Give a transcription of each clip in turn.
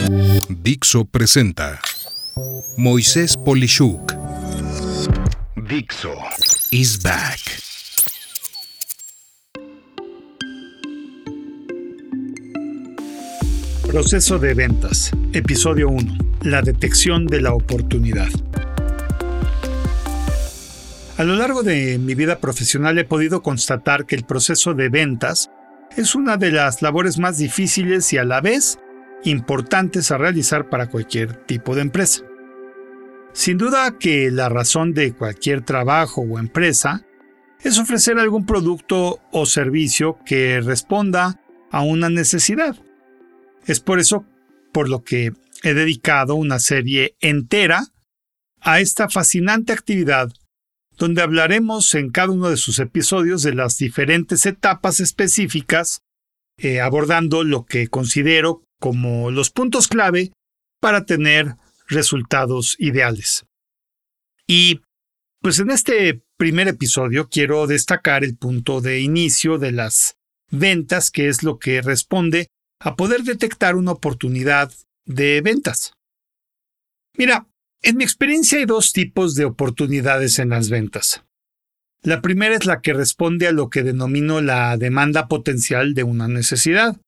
Dixo presenta Moisés Polishuk. Dixo is back. Proceso de ventas, episodio 1. La detección de la oportunidad. A lo largo de mi vida profesional he podido constatar que el proceso de ventas es una de las labores más difíciles y a la vez importantes a realizar para cualquier tipo de empresa. Sin duda que la razón de cualquier trabajo o empresa es ofrecer algún producto o servicio que responda a una necesidad. Es por eso por lo que he dedicado una serie entera a esta fascinante actividad donde hablaremos en cada uno de sus episodios de las diferentes etapas específicas, eh, abordando lo que considero como los puntos clave para tener resultados ideales. Y pues en este primer episodio quiero destacar el punto de inicio de las ventas, que es lo que responde a poder detectar una oportunidad de ventas. Mira, en mi experiencia hay dos tipos de oportunidades en las ventas. La primera es la que responde a lo que denomino la demanda potencial de una necesidad.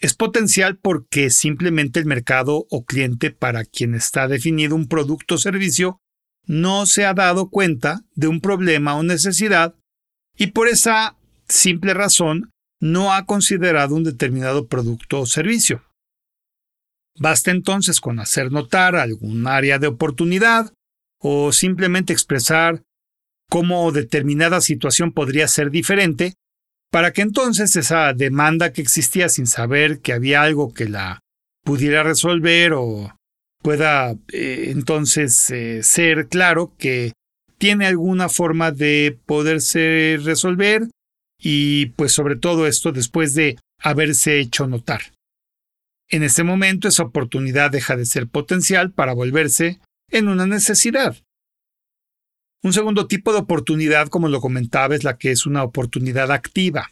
Es potencial porque simplemente el mercado o cliente para quien está definido un producto o servicio no se ha dado cuenta de un problema o necesidad y por esa simple razón no ha considerado un determinado producto o servicio. Basta entonces con hacer notar algún área de oportunidad o simplemente expresar cómo determinada situación podría ser diferente para que entonces esa demanda que existía sin saber que había algo que la pudiera resolver o pueda eh, entonces eh, ser claro que tiene alguna forma de poderse resolver y pues sobre todo esto después de haberse hecho notar. En ese momento esa oportunidad deja de ser potencial para volverse en una necesidad. Un segundo tipo de oportunidad, como lo comentaba, es la que es una oportunidad activa.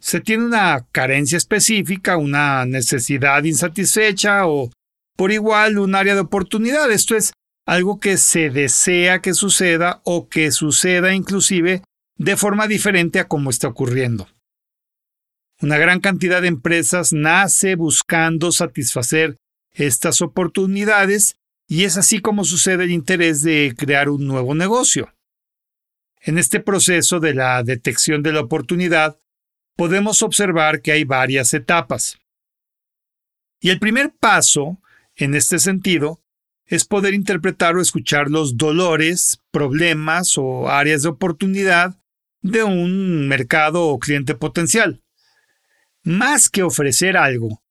Se tiene una carencia específica, una necesidad insatisfecha o, por igual, un área de oportunidad. Esto es algo que se desea que suceda o que suceda inclusive de forma diferente a como está ocurriendo. Una gran cantidad de empresas nace buscando satisfacer estas oportunidades y es así como sucede el interés de crear un nuevo negocio. En este proceso de la detección de la oportunidad, podemos observar que hay varias etapas. Y el primer paso, en este sentido, es poder interpretar o escuchar los dolores, problemas o áreas de oportunidad de un mercado o cliente potencial. Más que ofrecer algo,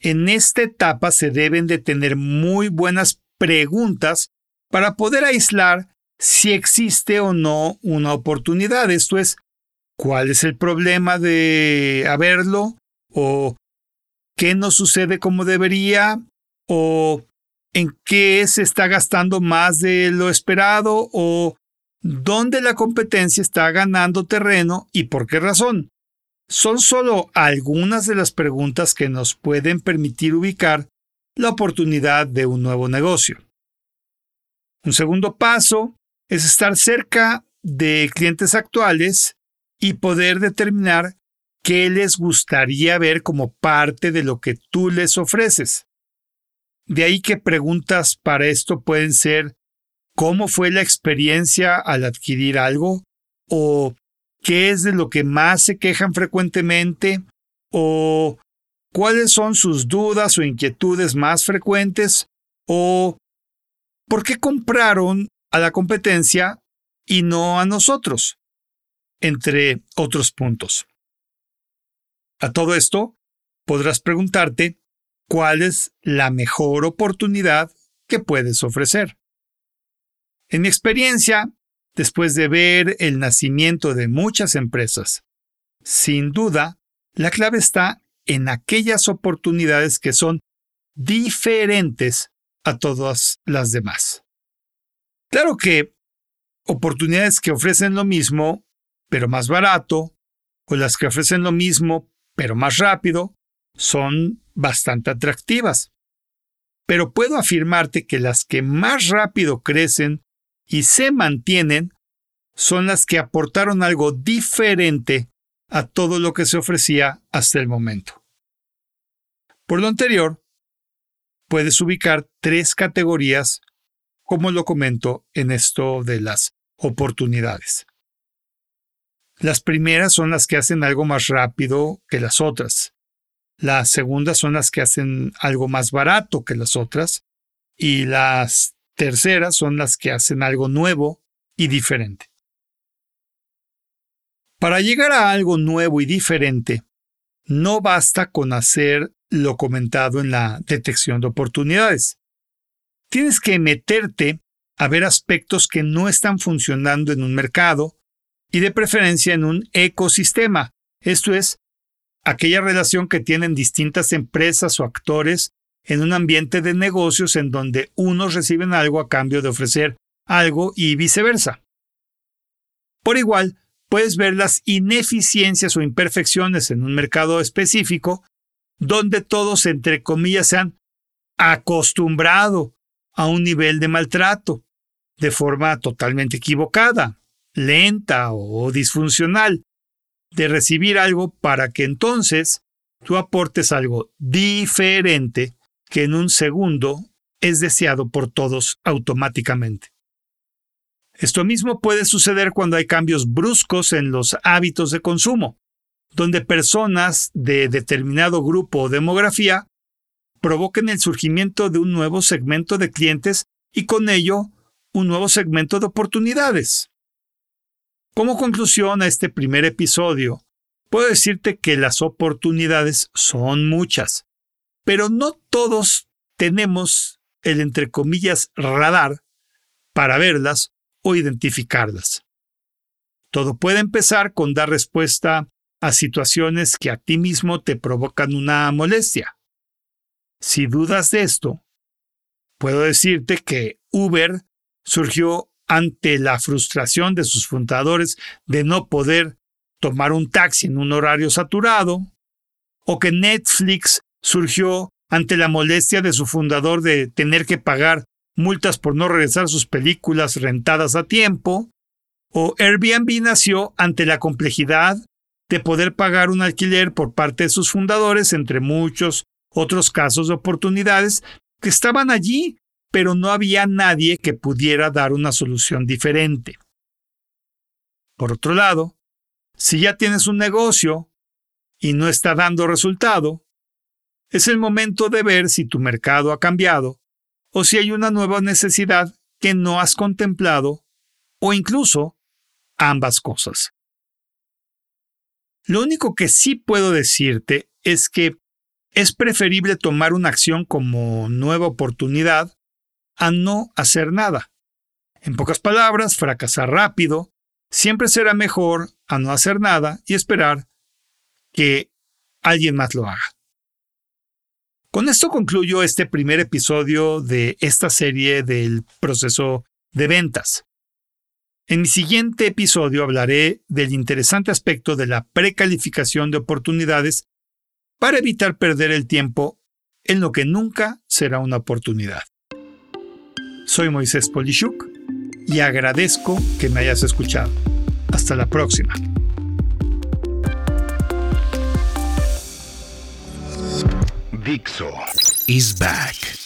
en esta etapa se deben de tener muy buenas preguntas para poder aislar si existe o no una oportunidad. Esto es, ¿cuál es el problema de haberlo? ¿O qué no sucede como debería? ¿O en qué se está gastando más de lo esperado? ¿O dónde la competencia está ganando terreno y por qué razón? son solo algunas de las preguntas que nos pueden permitir ubicar la oportunidad de un nuevo negocio. Un segundo paso es estar cerca de clientes actuales y poder determinar qué les gustaría ver como parte de lo que tú les ofreces. De ahí que preguntas para esto pueden ser ¿cómo fue la experiencia al adquirir algo? o qué es de lo que más se quejan frecuentemente o cuáles son sus dudas o inquietudes más frecuentes o por qué compraron a la competencia y no a nosotros, entre otros puntos. A todo esto, podrás preguntarte cuál es la mejor oportunidad que puedes ofrecer. En mi experiencia, después de ver el nacimiento de muchas empresas. Sin duda, la clave está en aquellas oportunidades que son diferentes a todas las demás. Claro que oportunidades que ofrecen lo mismo, pero más barato, o las que ofrecen lo mismo, pero más rápido, son bastante atractivas. Pero puedo afirmarte que las que más rápido crecen y se mantienen son las que aportaron algo diferente a todo lo que se ofrecía hasta el momento. Por lo anterior, puedes ubicar tres categorías, como lo comento en esto de las oportunidades. Las primeras son las que hacen algo más rápido que las otras. Las segundas son las que hacen algo más barato que las otras. Y las terceras son las que hacen algo nuevo y diferente. Para llegar a algo nuevo y diferente, no basta con hacer lo comentado en la detección de oportunidades. Tienes que meterte a ver aspectos que no están funcionando en un mercado y de preferencia en un ecosistema, esto es, aquella relación que tienen distintas empresas o actores en un ambiente de negocios en donde unos reciben algo a cambio de ofrecer algo y viceversa. Por igual, puedes ver las ineficiencias o imperfecciones en un mercado específico donde todos, entre comillas, se han acostumbrado a un nivel de maltrato de forma totalmente equivocada, lenta o disfuncional, de recibir algo para que entonces tú aportes algo diferente que en un segundo es deseado por todos automáticamente. Esto mismo puede suceder cuando hay cambios bruscos en los hábitos de consumo, donde personas de determinado grupo o demografía provoquen el surgimiento de un nuevo segmento de clientes y con ello un nuevo segmento de oportunidades. Como conclusión a este primer episodio, puedo decirte que las oportunidades son muchas, pero no todos tenemos el entre comillas radar para verlas o identificarlas. Todo puede empezar con dar respuesta a situaciones que a ti mismo te provocan una molestia. Si dudas de esto, puedo decirte que Uber surgió ante la frustración de sus fundadores de no poder tomar un taxi en un horario saturado, o que Netflix surgió ante la molestia de su fundador de tener que pagar multas por no regresar sus películas rentadas a tiempo, o Airbnb nació ante la complejidad de poder pagar un alquiler por parte de sus fundadores, entre muchos otros casos de oportunidades que estaban allí, pero no había nadie que pudiera dar una solución diferente. Por otro lado, si ya tienes un negocio y no está dando resultado, es el momento de ver si tu mercado ha cambiado o si hay una nueva necesidad que no has contemplado o incluso ambas cosas. Lo único que sí puedo decirte es que es preferible tomar una acción como nueva oportunidad a no hacer nada. En pocas palabras, fracasar rápido siempre será mejor a no hacer nada y esperar que alguien más lo haga. Con esto concluyo este primer episodio de esta serie del proceso de ventas. En mi siguiente episodio hablaré del interesante aspecto de la precalificación de oportunidades para evitar perder el tiempo en lo que nunca será una oportunidad. Soy Moisés Polishuk y agradezco que me hayas escuchado. Hasta la próxima. Dixo is back.